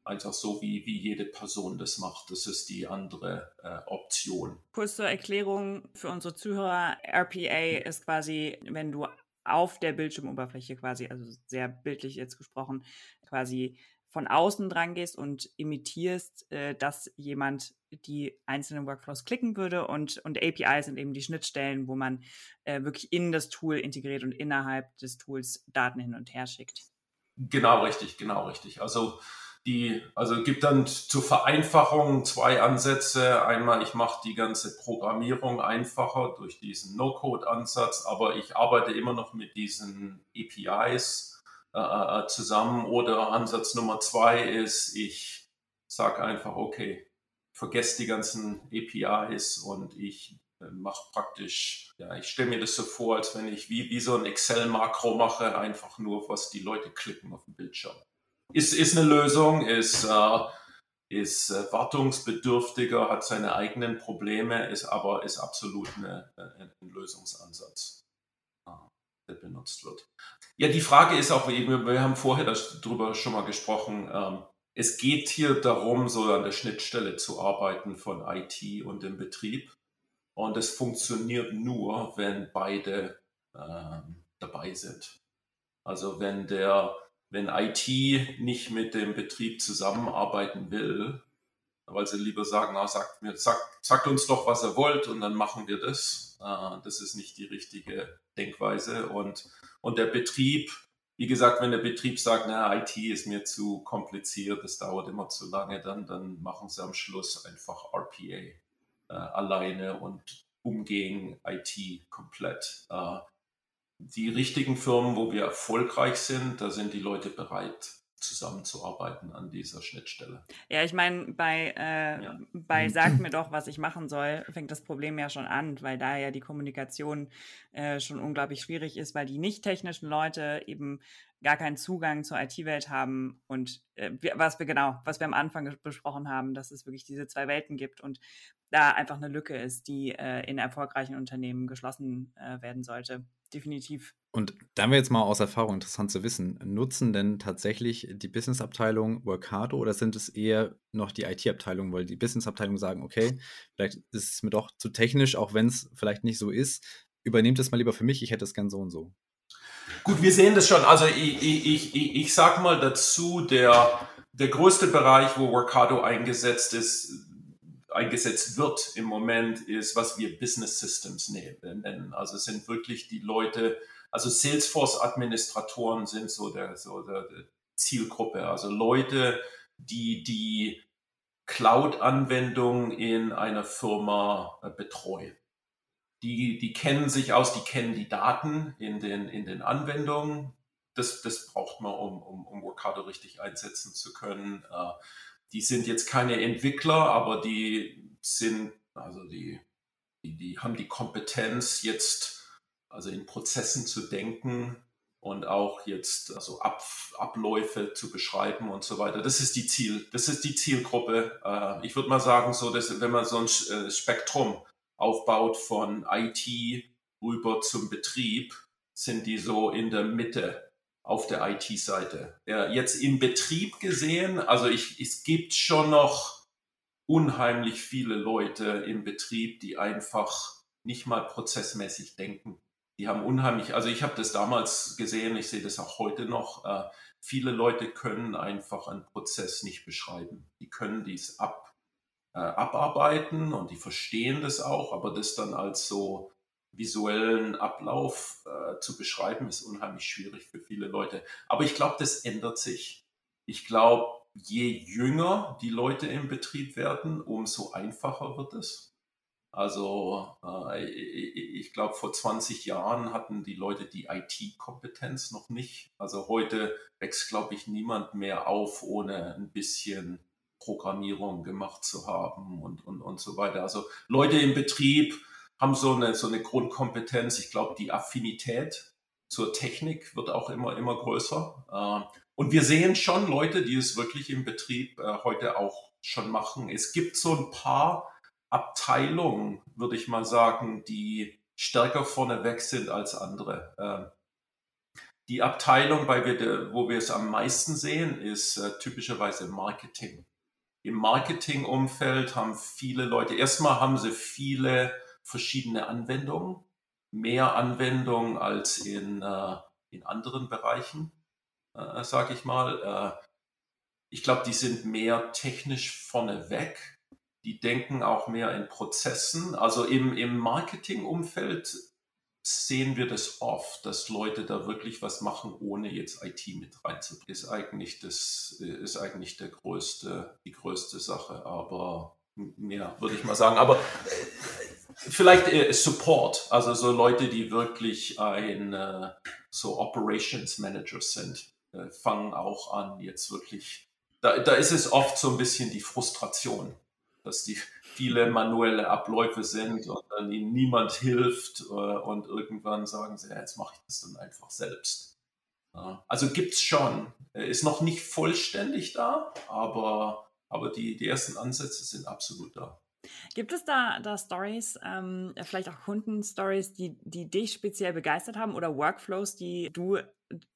Einfach so, wie, wie jede Person das macht. Das ist die andere äh, Option. Kurz zur Erklärung für unsere Zuhörer. RPA ist quasi, wenn du auf der Bildschirmoberfläche quasi, also sehr bildlich jetzt gesprochen, quasi von außen dran gehst und imitierst, äh, dass jemand die einzelnen Workflows klicken würde und, und API sind eben die Schnittstellen, wo man äh, wirklich in das Tool integriert und innerhalb des Tools Daten hin und her schickt. Genau richtig, genau richtig. Also die, also gibt dann zur Vereinfachung zwei Ansätze. Einmal, ich mache die ganze Programmierung einfacher durch diesen No-Code-Ansatz, aber ich arbeite immer noch mit diesen APIs äh, äh, zusammen. Oder Ansatz Nummer zwei ist, ich sage einfach, okay, vergesst die ganzen APIs und ich äh, mache praktisch, ja, ich stelle mir das so vor, als wenn ich wie, wie so ein Excel-Makro mache, einfach nur, was die Leute klicken auf dem Bildschirm ist, ist eine Lösung, ist, äh, ist äh, wartungsbedürftiger, hat seine eigenen Probleme, ist aber ist absolut eine, eine, ein Lösungsansatz, äh, der benutzt wird. Ja, die Frage ist auch, wir, wir haben vorher darüber schon mal gesprochen, ähm, es geht hier darum, so an der Schnittstelle zu arbeiten von IT und dem Betrieb. Und es funktioniert nur, wenn beide ähm, dabei sind. Also wenn der wenn IT nicht mit dem Betrieb zusammenarbeiten will, weil sie lieber sagen, na, sagt, mir, sagt, sagt uns doch, was ihr wollt und dann machen wir das. Äh, das ist nicht die richtige Denkweise. Und, und der Betrieb, wie gesagt, wenn der Betrieb sagt, na, IT ist mir zu kompliziert, das dauert immer zu lange, dann, dann machen sie am Schluss einfach RPA äh, alleine und umgehen IT komplett. Äh, die richtigen Firmen, wo wir erfolgreich sind, da sind die Leute bereit, zusammenzuarbeiten an dieser Schnittstelle. Ja, ich meine, bei, äh, ja. bei Sag mir doch, was ich machen soll, fängt das Problem ja schon an, weil da ja die Kommunikation äh, schon unglaublich schwierig ist, weil die nicht technischen Leute eben gar keinen Zugang zur IT-Welt haben und äh, was wir genau, was wir am Anfang besprochen haben, dass es wirklich diese zwei Welten gibt und da einfach eine Lücke ist, die äh, in erfolgreichen Unternehmen geschlossen äh, werden sollte definitiv. Und da wäre jetzt mal aus Erfahrung interessant zu wissen, nutzen denn tatsächlich die Business-Abteilung Workato oder sind es eher noch die IT-Abteilung, weil die Business-Abteilung sagen, okay, vielleicht ist es mir doch zu technisch, auch wenn es vielleicht nicht so ist, übernehmt es mal lieber für mich, ich hätte es gern so und so. Gut, wir sehen das schon. Also ich, ich, ich, ich sage mal dazu, der, der größte Bereich, wo Workato eingesetzt ist, eingesetzt wird im Moment, ist, was wir Business Systems nennen. Also es sind wirklich die Leute, also Salesforce-Administratoren sind so der, so der, Zielgruppe, also Leute, die die Cloud-Anwendung in einer Firma äh, betreuen. Die, die kennen sich aus, die kennen die Daten in den, in den Anwendungen. Das, das braucht man, um, um, um Workato richtig einsetzen zu können. Die sind jetzt keine Entwickler, aber die sind, also die, die, die haben die Kompetenz, jetzt also in Prozessen zu denken und auch jetzt also Ab, Abläufe zu beschreiben und so weiter. Das ist die Ziel, das ist die Zielgruppe. Äh, ich würde mal sagen, so dass wenn man so ein äh, Spektrum aufbaut von IT rüber zum Betrieb, sind die so in der Mitte auf der IT-Seite. Ja, jetzt im Betrieb gesehen, also ich, es gibt schon noch unheimlich viele Leute im Betrieb, die einfach nicht mal prozessmäßig denken. Die haben unheimlich, also ich habe das damals gesehen, ich sehe das auch heute noch, äh, viele Leute können einfach einen Prozess nicht beschreiben. Die können dies ab, äh, abarbeiten und die verstehen das auch, aber das dann als so visuellen Ablauf äh, zu beschreiben, ist unheimlich schwierig für viele Leute. Aber ich glaube, das ändert sich. Ich glaube, je jünger die Leute im Betrieb werden, umso einfacher wird es. Also äh, ich glaube, vor 20 Jahren hatten die Leute die IT-Kompetenz noch nicht. Also heute wächst, glaube ich, niemand mehr auf, ohne ein bisschen Programmierung gemacht zu haben und, und, und so weiter. Also Leute im Betrieb haben so eine, so eine Grundkompetenz. Ich glaube, die Affinität zur Technik wird auch immer, immer größer. Äh, und wir sehen schon Leute, die es wirklich im Betrieb äh, heute auch schon machen. Es gibt so ein paar Abteilungen, würde ich mal sagen, die stärker vorneweg sind als andere. Ähm, die Abteilung, wir, wo wir es am meisten sehen, ist äh, typischerweise Marketing. Im Marketingumfeld haben viele Leute, erstmal haben sie viele verschiedene Anwendungen, mehr Anwendungen als in, äh, in anderen Bereichen, äh, sage ich mal. Äh, ich glaube, die sind mehr technisch vorneweg. Die denken auch mehr in Prozessen. Also im, im Marketingumfeld sehen wir das oft, dass Leute da wirklich was machen, ohne jetzt IT mit reinzubringen. Ist eigentlich das ist eigentlich der größte, die größte Sache, aber mehr würde ich mal sagen. Aber vielleicht äh, Support, also so Leute, die wirklich ein äh, so Operations Managers sind, fangen auch an, jetzt wirklich. Da, da ist es oft so ein bisschen die Frustration, dass die viele manuelle Abläufe sind und dann ihnen niemand hilft äh, und irgendwann sagen sie, ja, jetzt mache ich das dann einfach selbst. Also gibt es schon. Ist noch nicht vollständig da, aber, aber die, die ersten Ansätze sind absolut da. Gibt es da, da Stories, ähm, vielleicht auch Kundenstories, die, die dich speziell begeistert haben oder Workflows, die du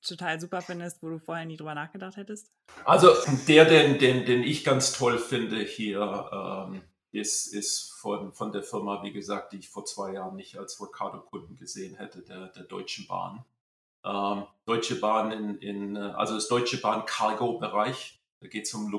total super findest, wo du vorher nie drüber nachgedacht hättest? Also der, den, den, den ich ganz toll finde hier, ähm, ist, ist von, von der Firma, wie gesagt, die ich vor zwei Jahren nicht als Vocado-Kunden gesehen hätte, der, der Deutschen Bahn. Ähm, Deutsche Bahn in, in, also das Deutsche Bahn Cargo-Bereich, da geht es um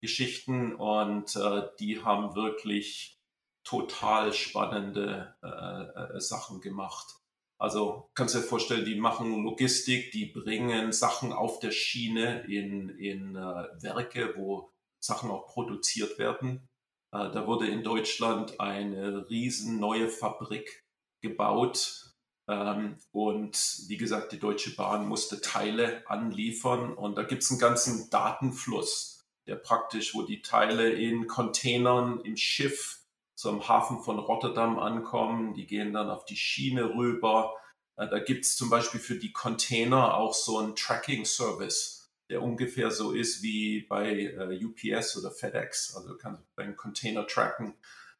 Logistikgeschichten und äh, die haben wirklich total spannende äh, äh, Sachen gemacht. Also kannst du dir vorstellen, die machen Logistik, die bringen Sachen auf der Schiene in, in äh, Werke, wo Sachen auch produziert werden. Äh, da wurde in Deutschland eine riesen neue Fabrik gebaut. Ähm, und wie gesagt, die Deutsche Bahn musste Teile anliefern. Und da gibt es einen ganzen Datenfluss, der praktisch, wo die Teile in Containern im Schiff zum Hafen von Rotterdam ankommen. Die gehen dann auf die Schiene rüber. Äh, da gibt es zum Beispiel für die Container auch so einen Tracking-Service der ungefähr so ist wie bei äh, UPS oder FedEx. Also du kannst beim Container tracken.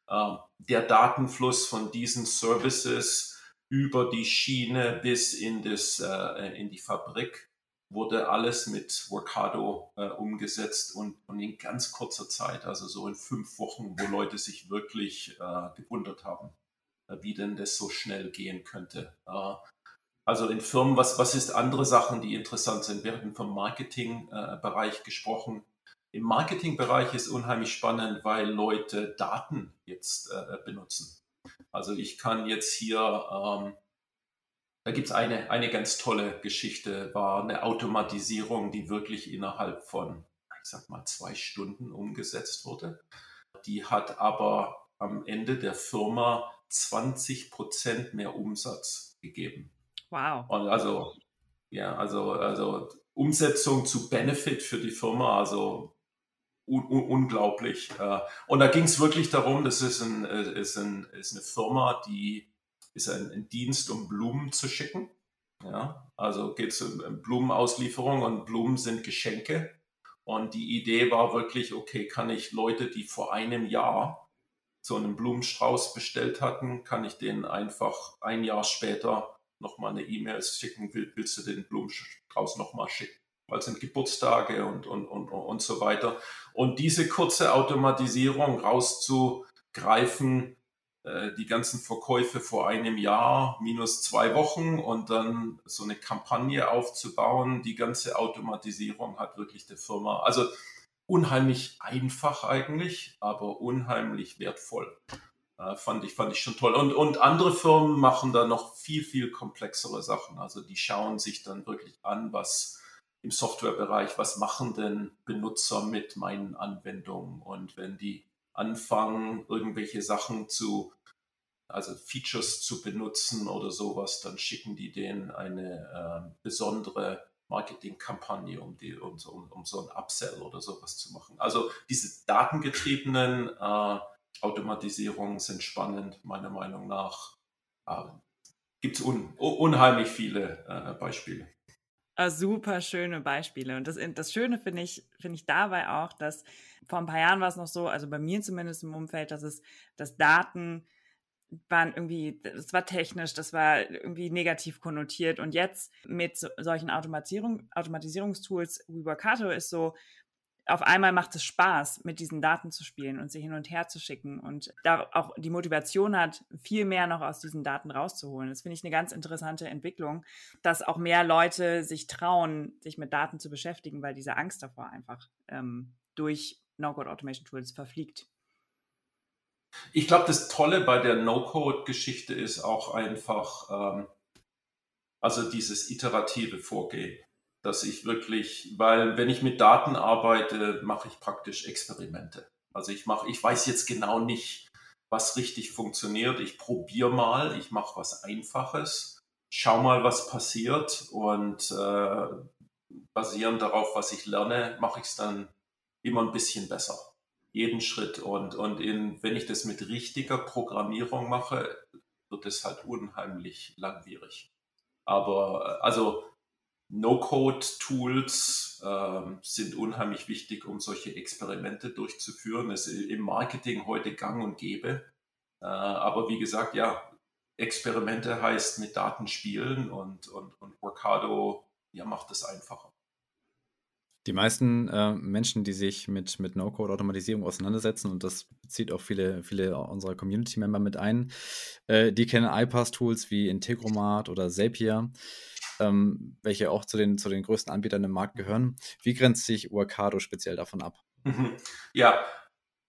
Äh, der Datenfluss von diesen Services über die Schiene bis in, das, äh, in die Fabrik wurde alles mit Workado äh, umgesetzt und, und, in ganz kurzer Zeit, also so in fünf Wochen, wo Leute sich wirklich äh, gewundert haben, äh, wie denn das so schnell gehen könnte. Also in Firmen, was, was ist andere Sachen, die interessant sind? Wir hatten vom Marketingbereich äh, gesprochen. Im Marketingbereich ist unheimlich spannend, weil Leute Daten jetzt äh, benutzen. Also ich kann jetzt hier, ähm, da gibt es eine, eine ganz tolle Geschichte, war eine Automatisierung, die wirklich innerhalb von, ich sag mal, zwei Stunden umgesetzt wurde. Die hat aber am Ende der Firma 20 Prozent mehr Umsatz gegeben. Wow. Und also, ja, also, also Umsetzung zu Benefit für die Firma, also un un unglaublich. Äh, und da ging es wirklich darum, das ist, ein, äh, ist, ein, ist eine Firma, die ist ein, Dienst, um Blumen zu schicken. Ja, also geht es um Blumenauslieferung und Blumen sind Geschenke. Und die Idee war wirklich, okay, kann ich Leute, die vor einem Jahr so einen Blumenstrauß bestellt hatten, kann ich denen einfach ein Jahr später nochmal eine E-Mail schicken, willst du den Blumenstrauß nochmal schicken? Weil es sind Geburtstage und, und, und, und so weiter. Und diese kurze Automatisierung rauszugreifen, die ganzen Verkäufe vor einem Jahr, minus zwei Wochen und dann so eine Kampagne aufzubauen, die ganze Automatisierung hat wirklich der Firma, also unheimlich einfach eigentlich, aber unheimlich wertvoll. Äh, fand, ich, fand ich schon toll. Und, und andere Firmen machen da noch viel, viel komplexere Sachen. Also die schauen sich dann wirklich an, was, im Softwarebereich, was machen denn Benutzer mit meinen Anwendungen? Und wenn die anfangen, irgendwelche Sachen zu, also Features zu benutzen oder sowas, dann schicken die denen eine äh, besondere Marketingkampagne, um, um, so, um so ein Upsell oder sowas zu machen. Also diese datengetriebenen äh, Automatisierungen sind spannend, meiner Meinung nach. Äh, Gibt es un, unheimlich viele äh, Beispiele. Ah, super schöne Beispiele. Und das, das Schöne finde ich, finde ich dabei auch, dass vor ein paar Jahren war es noch so, also bei mir zumindest im Umfeld, dass es, dass Daten waren irgendwie, das war technisch, das war irgendwie negativ konnotiert. Und jetzt mit so, solchen Automatisierung, Automatisierungstools wie Workato ist so, auf einmal macht es Spaß, mit diesen Daten zu spielen und sie hin und her zu schicken und da auch die Motivation hat, viel mehr noch aus diesen Daten rauszuholen. Das finde ich eine ganz interessante Entwicklung, dass auch mehr Leute sich trauen, sich mit Daten zu beschäftigen, weil diese Angst davor einfach ähm, durch No-Code-Automation-Tools verfliegt. Ich glaube, das Tolle bei der No-Code-Geschichte ist auch einfach, ähm, also dieses iterative Vorgehen dass ich wirklich, weil wenn ich mit Daten arbeite, mache ich praktisch Experimente. Also ich mache, ich weiß jetzt genau nicht, was richtig funktioniert. Ich probiere mal, ich mache was Einfaches, schau mal, was passiert und äh, basierend darauf, was ich lerne, mache ich es dann immer ein bisschen besser. Jeden Schritt und, und in, wenn ich das mit richtiger Programmierung mache, wird es halt unheimlich langwierig. Aber also No-Code-Tools äh, sind unheimlich wichtig, um solche Experimente durchzuführen. Es ist im Marketing heute gang und gäbe. Äh, aber wie gesagt, ja, Experimente heißt mit Daten spielen und, und, und Workado ja, macht es einfacher. Die meisten äh, Menschen, die sich mit, mit No-Code-Automatisierung auseinandersetzen, und das zieht auch viele, viele unserer Community-Member mit ein, äh, die kennen iPass-Tools wie Integromat oder Zapier ähm, welche auch zu den, zu den größten Anbietern im Markt gehören. Wie grenzt sich Workado speziell davon ab? Mhm. Ja,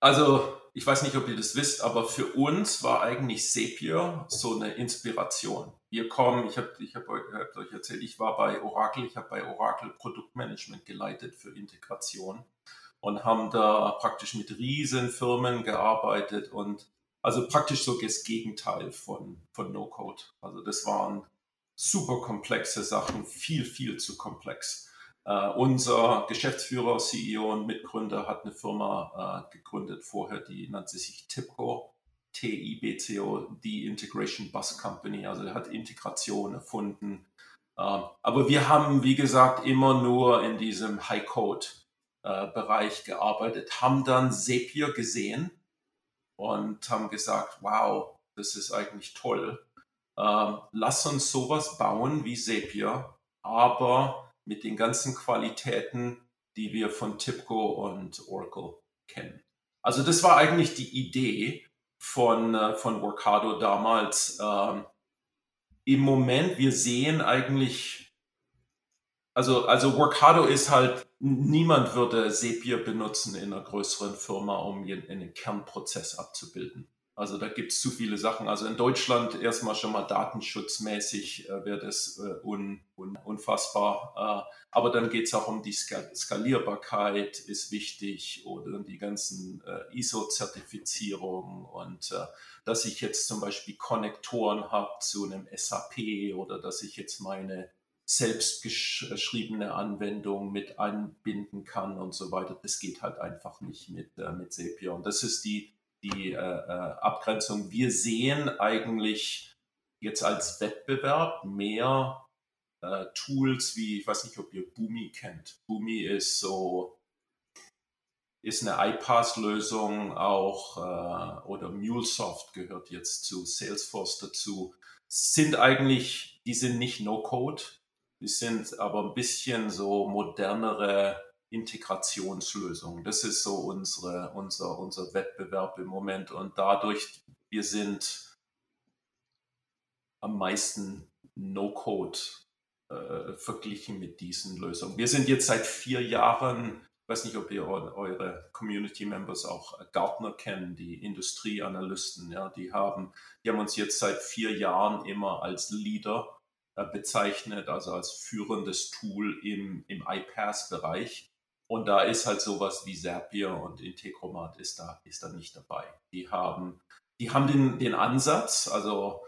also ich weiß nicht, ob ihr das wisst, aber für uns war eigentlich Zapier so eine Inspiration. Wir kommen, ich habe ich hab euch, hab euch erzählt, ich war bei Oracle, ich habe bei Oracle Produktmanagement geleitet für Integration und haben da praktisch mit riesen Firmen gearbeitet und also praktisch so das Gegenteil von, von No-Code. Also das waren super komplexe Sachen, viel, viel zu komplex. Uh, unser Geschäftsführer, CEO und Mitgründer hat eine Firma uh, gegründet vorher, die nannte sich TIBCO, T-I-B-C-O, die Integration Bus Company. Also er hat Integration erfunden. Uh, aber wir haben, wie gesagt, immer nur in diesem High-Code-Bereich gearbeitet, haben dann Zapier gesehen und haben gesagt, wow, das ist eigentlich toll äh, lass uns sowas bauen wie Zapier, aber mit den ganzen Qualitäten, die wir von TIPCO und Oracle kennen. Also das war eigentlich die Idee von, äh, von Workado damals. Ähm, Im Moment, wir sehen eigentlich, also, also Workado ist halt, niemand würde Zapier benutzen in einer größeren Firma, um einen Kernprozess abzubilden. Also da gibt es zu viele Sachen. Also in Deutschland erstmal schon mal datenschutzmäßig äh, wäre das äh, un, un, unfassbar. Äh, aber dann geht es auch um die Skalierbarkeit, ist wichtig, oder die ganzen äh, ISO-Zertifizierungen und äh, dass ich jetzt zum Beispiel Konnektoren habe zu einem SAP oder dass ich jetzt meine selbstgeschriebene Anwendung mit einbinden kann und so weiter. Das geht halt einfach nicht mit, äh, mit Zapier. Und das ist die die äh, äh, Abgrenzung. Wir sehen eigentlich jetzt als Wettbewerb mehr äh, Tools wie, ich weiß nicht, ob ihr Boomi kennt. Boomi ist so, ist eine iPass-Lösung auch, äh, oder MuleSoft gehört jetzt zu Salesforce dazu. Sind eigentlich, die sind nicht No-Code, die sind aber ein bisschen so modernere Integrationslösung. Das ist so unsere, unser, unser Wettbewerb im Moment. Und dadurch, wir sind am meisten No-Code äh, verglichen mit diesen Lösungen. Wir sind jetzt seit vier Jahren, ich weiß nicht, ob ihr eure Community Members auch Gartner kennen, die Industrieanalysten, ja, die haben, die haben uns jetzt seit vier Jahren immer als Leader äh, bezeichnet, also als führendes Tool im, im iPaaS-Bereich. Und da ist halt sowas wie Zapier und Integromat ist da, ist da nicht dabei. Die haben, die haben den, den Ansatz, also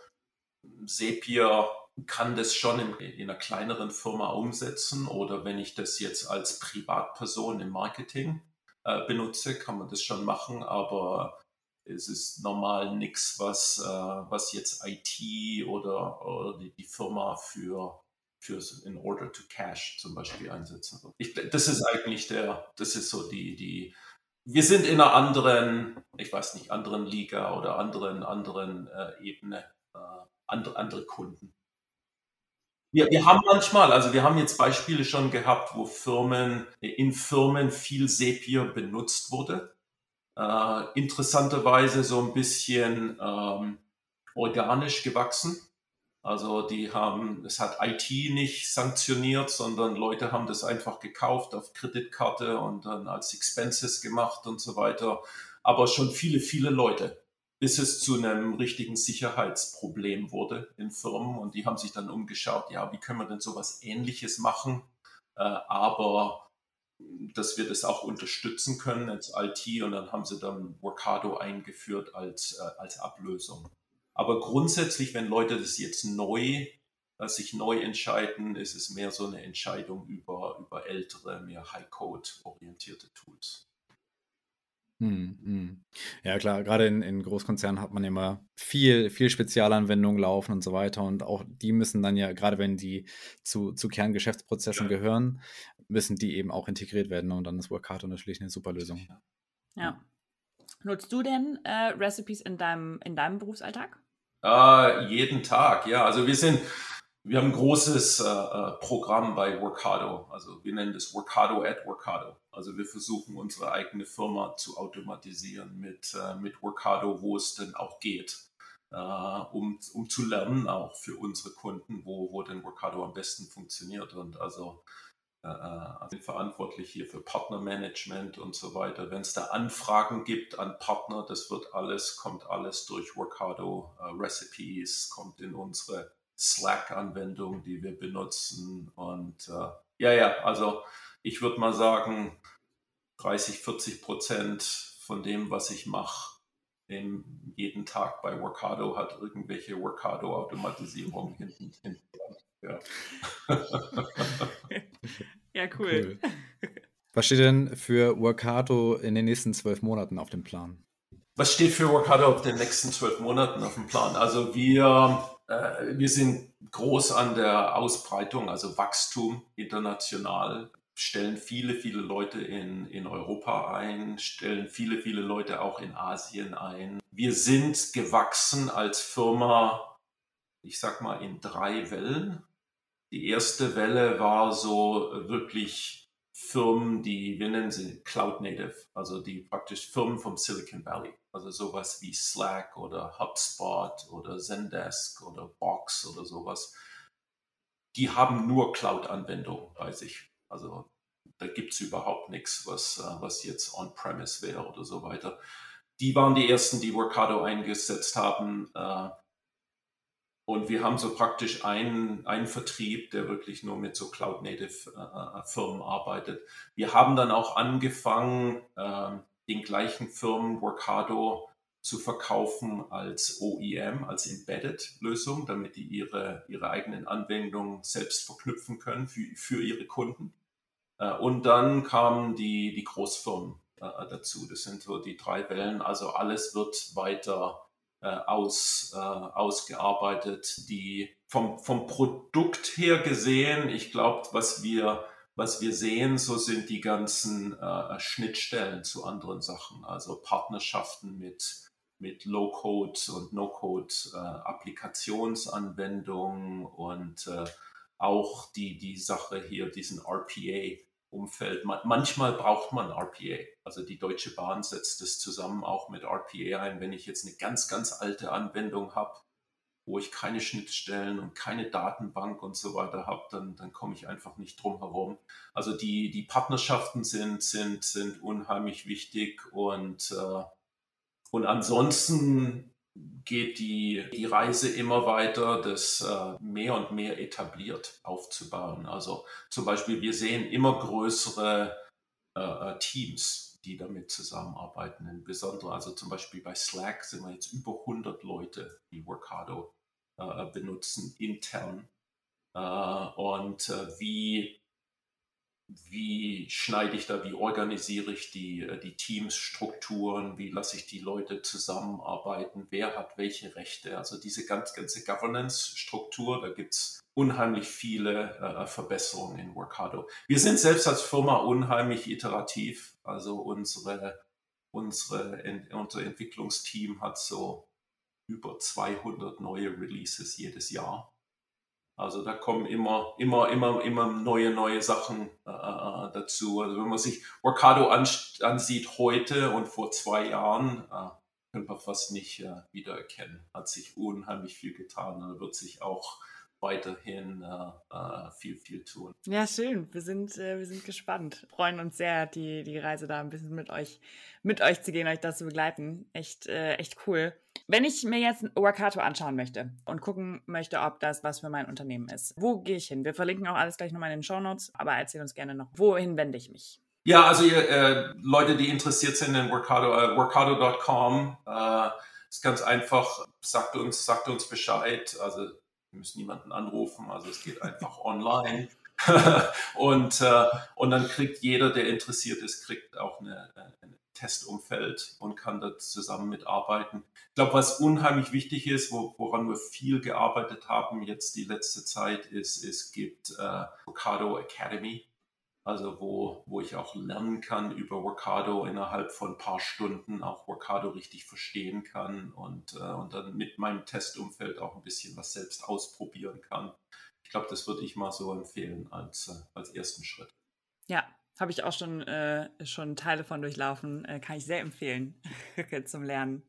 Zapier kann das schon in, in, einer kleineren Firma umsetzen oder wenn ich das jetzt als Privatperson im Marketing äh, benutze, kann man das schon machen, aber es ist normal nichts, was, äh, was jetzt IT oder, oder die, die Firma für fürs in order to cash zum Beispiel einsetzen. Ich, das ist eigentlich der, das ist so die, die, wir sind in einer anderen, ich weiß nicht, anderen Liga oder anderen, anderen äh, Ebene, äh, andere, andere Kunden. Wir, wir haben manchmal, also wir haben jetzt Beispiele schon gehabt, wo Firmen, in Firmen viel Zapier benutzt wurde. Äh, interessanterweise so ein bisschen ähm, organisch gewachsen. Also die haben, es hat IT nicht sanktioniert, sondern Leute haben das einfach gekauft auf Kreditkarte und dann als Expenses gemacht und so weiter. Aber schon viele, viele Leute, bis es zu einem richtigen Sicherheitsproblem wurde in Firmen und die haben sich dann umgeschaut, ja, wie können wir denn sowas ähnliches machen, äh, aber dass wir das auch unterstützen können als IT und dann haben sie dann Workado eingeführt als, äh, als Ablösung. Aber grundsätzlich, wenn Leute das jetzt neu, äh, sich neu entscheiden, ist es mehr so eine Entscheidung über, über ältere, mehr High-Code-orientierte Tools. Hm, hm. Ja, klar, gerade in, in Großkonzernen hat man immer viel, viel Spezialanwendungen laufen und so weiter. Und auch die müssen dann ja, gerade wenn die zu, zu Kerngeschäftsprozessen ja. gehören, müssen die eben auch integriert werden. Und dann ist Workato natürlich eine super Lösung. Ja. Nutzt du denn äh, Recipes in deinem, in deinem Berufsalltag? Äh, jeden Tag, ja. Also wir sind, wir haben ein großes äh, äh, Programm bei Workado. Also wir nennen das Workado at Workado. Also wir versuchen unsere eigene Firma zu automatisieren mit, äh, mit Workado, wo es denn auch geht. Uh, um, um zu lernen auch für unsere Kunden, wo, wo denn Workado am besten funktioniert. Und also äh, sind verantwortlich hier für Partnermanagement und so weiter. Wenn es da Anfragen gibt an Partner, das wird alles, kommt alles durch Workado äh, Recipes, kommt in unsere Slack-Anwendung, die wir benutzen. Und äh, ja, ja, also ich würde mal sagen, 30, 40 Prozent von dem, was ich mache, jeden Tag bei Workado hat irgendwelche Workado-Automatisierung hinten, hinten ja. ja, cool. cool. Was steht denn für Workato in den nächsten zwölf Monaten auf dem Plan? Was steht für Workato auf den nächsten zwölf Monaten auf dem Plan? Also wir, äh, wir sind groß an der Ausbreitung, also Wachstum international, stellen viele, viele Leute in, in Europa ein, stellen viele, viele Leute auch in Asien ein. Wir sind gewachsen als Firma, ich sag mal, in drei Wellen. Die erste Welle war so äh, wirklich Firmen, die, wir nennen sie Cloud Native, also die praktisch Firmen vom Silicon Valley, also sowas wie Slack oder HubSpot oder Zendesk oder Box oder sowas. Die haben nur Cloud-Anwendungen bei sich. Also da gibt es überhaupt nichts, was, äh, was jetzt on-premise wäre oder so weiter. Die waren die ersten, die Workado eingesetzt haben. Äh, und wir haben so praktisch einen, einen Vertrieb, der wirklich nur mit so Cloud-Native-Firmen äh, arbeitet. Wir haben dann auch angefangen, äh, den gleichen Firmen Workado zu verkaufen als OEM, als Embedded-Lösung, damit die ihre, ihre eigenen Anwendungen selbst verknüpfen können für, für ihre Kunden. Äh, und dann kamen die, die Großfirmen äh, dazu. Das sind so die drei Wellen. Also alles wird weiter äh, aus, äh, ausgearbeitet, die vom, vom Produkt her gesehen, ich glaube, was wir, was wir sehen, so sind die ganzen äh, Schnittstellen zu anderen Sachen, also Partnerschaften mit, mit Low-Code und No-Code äh, und äh, auch die, die Sache hier, diesen RPA, Umfeld. manchmal braucht man RPA. Also die Deutsche Bahn setzt es zusammen auch mit RPA ein. Wenn ich jetzt eine ganz, ganz alte Anwendung habe, wo ich keine Schnittstellen und keine Datenbank und so weiter habe, dann, dann komme ich einfach nicht drum herum. Also die, die Partnerschaften sind, sind, sind unheimlich wichtig und, äh, und ansonsten geht die, die Reise immer weiter, das äh, mehr und mehr etabliert aufzubauen. Also zum Beispiel, wir sehen immer größere äh, äh Teams, die damit zusammenarbeiten. Insbesondere, also zum Beispiel bei Slack sind wir jetzt über 100 Leute, die Workado benutzen intern. Und wie wie schneide ich da, wie organisiere ich die, äh, die Teamsstrukturen, wie lasse ich die Leute zusammenarbeiten, wer hat welche Rechte. Also diese ganz, ganze Governance-Struktur, da gibt es unheimlich viele äh, Verbesserungen in Workado. Wir sind selbst als Firma unheimlich iterativ. Also unsere, unsere, unser Entwicklungsteam hat so über 200 neue Releases jedes Jahr. Also da kommen immer, immer, immer, immer neue, neue Sachen äh, äh dazu. Also wenn man sich Workado ansieht heute und vor zwei Jahren, äh, können wir fast nicht äh, wiedererkennen. Hat sich unheimlich viel getan. Da wird sich auch weiterhin äh, äh, viel, viel tun. Ja, schön. Wir sind, äh, wir sind gespannt. Freuen uns sehr, die, die Reise da ein bisschen mit euch, mit euch zu gehen, euch das zu begleiten. Echt, äh, echt cool. Wenn ich mir jetzt Workato anschauen möchte und gucken möchte, ob das was für mein Unternehmen ist, wo gehe ich hin? Wir verlinken auch alles gleich nochmal in den Show Notes, aber erzähl uns gerne noch, wohin wende ich mich? Ja, also ihr, äh, Leute, die interessiert sind in Workado, äh, workado.com, äh, ist ganz einfach, sagt uns, sagt uns Bescheid. Also wir müssen niemanden anrufen, also es geht einfach online. und, äh, und dann kriegt jeder, der interessiert ist, kriegt auch eine, ein Testumfeld und kann da zusammen mitarbeiten. Ich glaube, was unheimlich wichtig ist, wo, woran wir viel gearbeitet haben jetzt die letzte Zeit, ist, es gibt äh, Ocado Academy also wo, wo ich auch lernen kann über Workado innerhalb von ein paar Stunden auch Workado richtig verstehen kann und, äh, und dann mit meinem Testumfeld auch ein bisschen was selbst ausprobieren kann. Ich glaube, das würde ich mal so empfehlen als, äh, als ersten Schritt. Ja, habe ich auch schon, äh, schon Teile von durchlaufen. Äh, kann ich sehr empfehlen zum Lernen.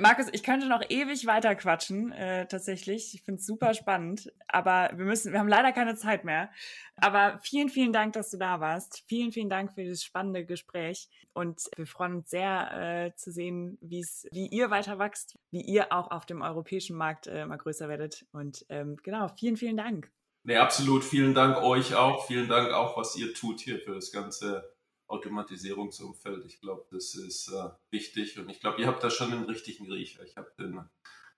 Markus, ich könnte noch ewig weiter quatschen, äh, tatsächlich. Ich finde es super spannend. Aber wir müssen, wir haben leider keine Zeit mehr. Aber vielen, vielen Dank, dass du da warst. Vielen, vielen Dank für dieses spannende Gespräch. Und wir freuen uns sehr äh, zu sehen, wie ihr weiter wächst, wie ihr auch auf dem europäischen Markt äh, mal größer werdet. Und ähm, genau, vielen, vielen Dank. Nee, absolut. Vielen Dank euch auch. Vielen Dank auch, was ihr tut hier für das ganze Automatisierungsumfeld. Ich glaube, das ist äh, wichtig und ich glaube, ihr habt da schon einen richtigen Riecher. Ich habe den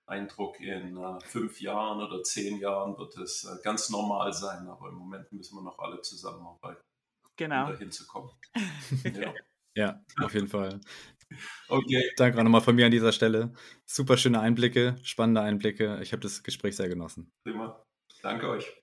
Eindruck, in äh, fünf Jahren oder zehn Jahren wird es äh, ganz normal sein, aber im Moment müssen wir noch alle zusammenarbeiten, genau. um dahin zu kommen. ja. ja, auf jeden Fall. Okay. Danke auch nochmal von mir an dieser Stelle. Super schöne Einblicke, spannende Einblicke. Ich habe das Gespräch sehr genossen. Prima. Danke euch.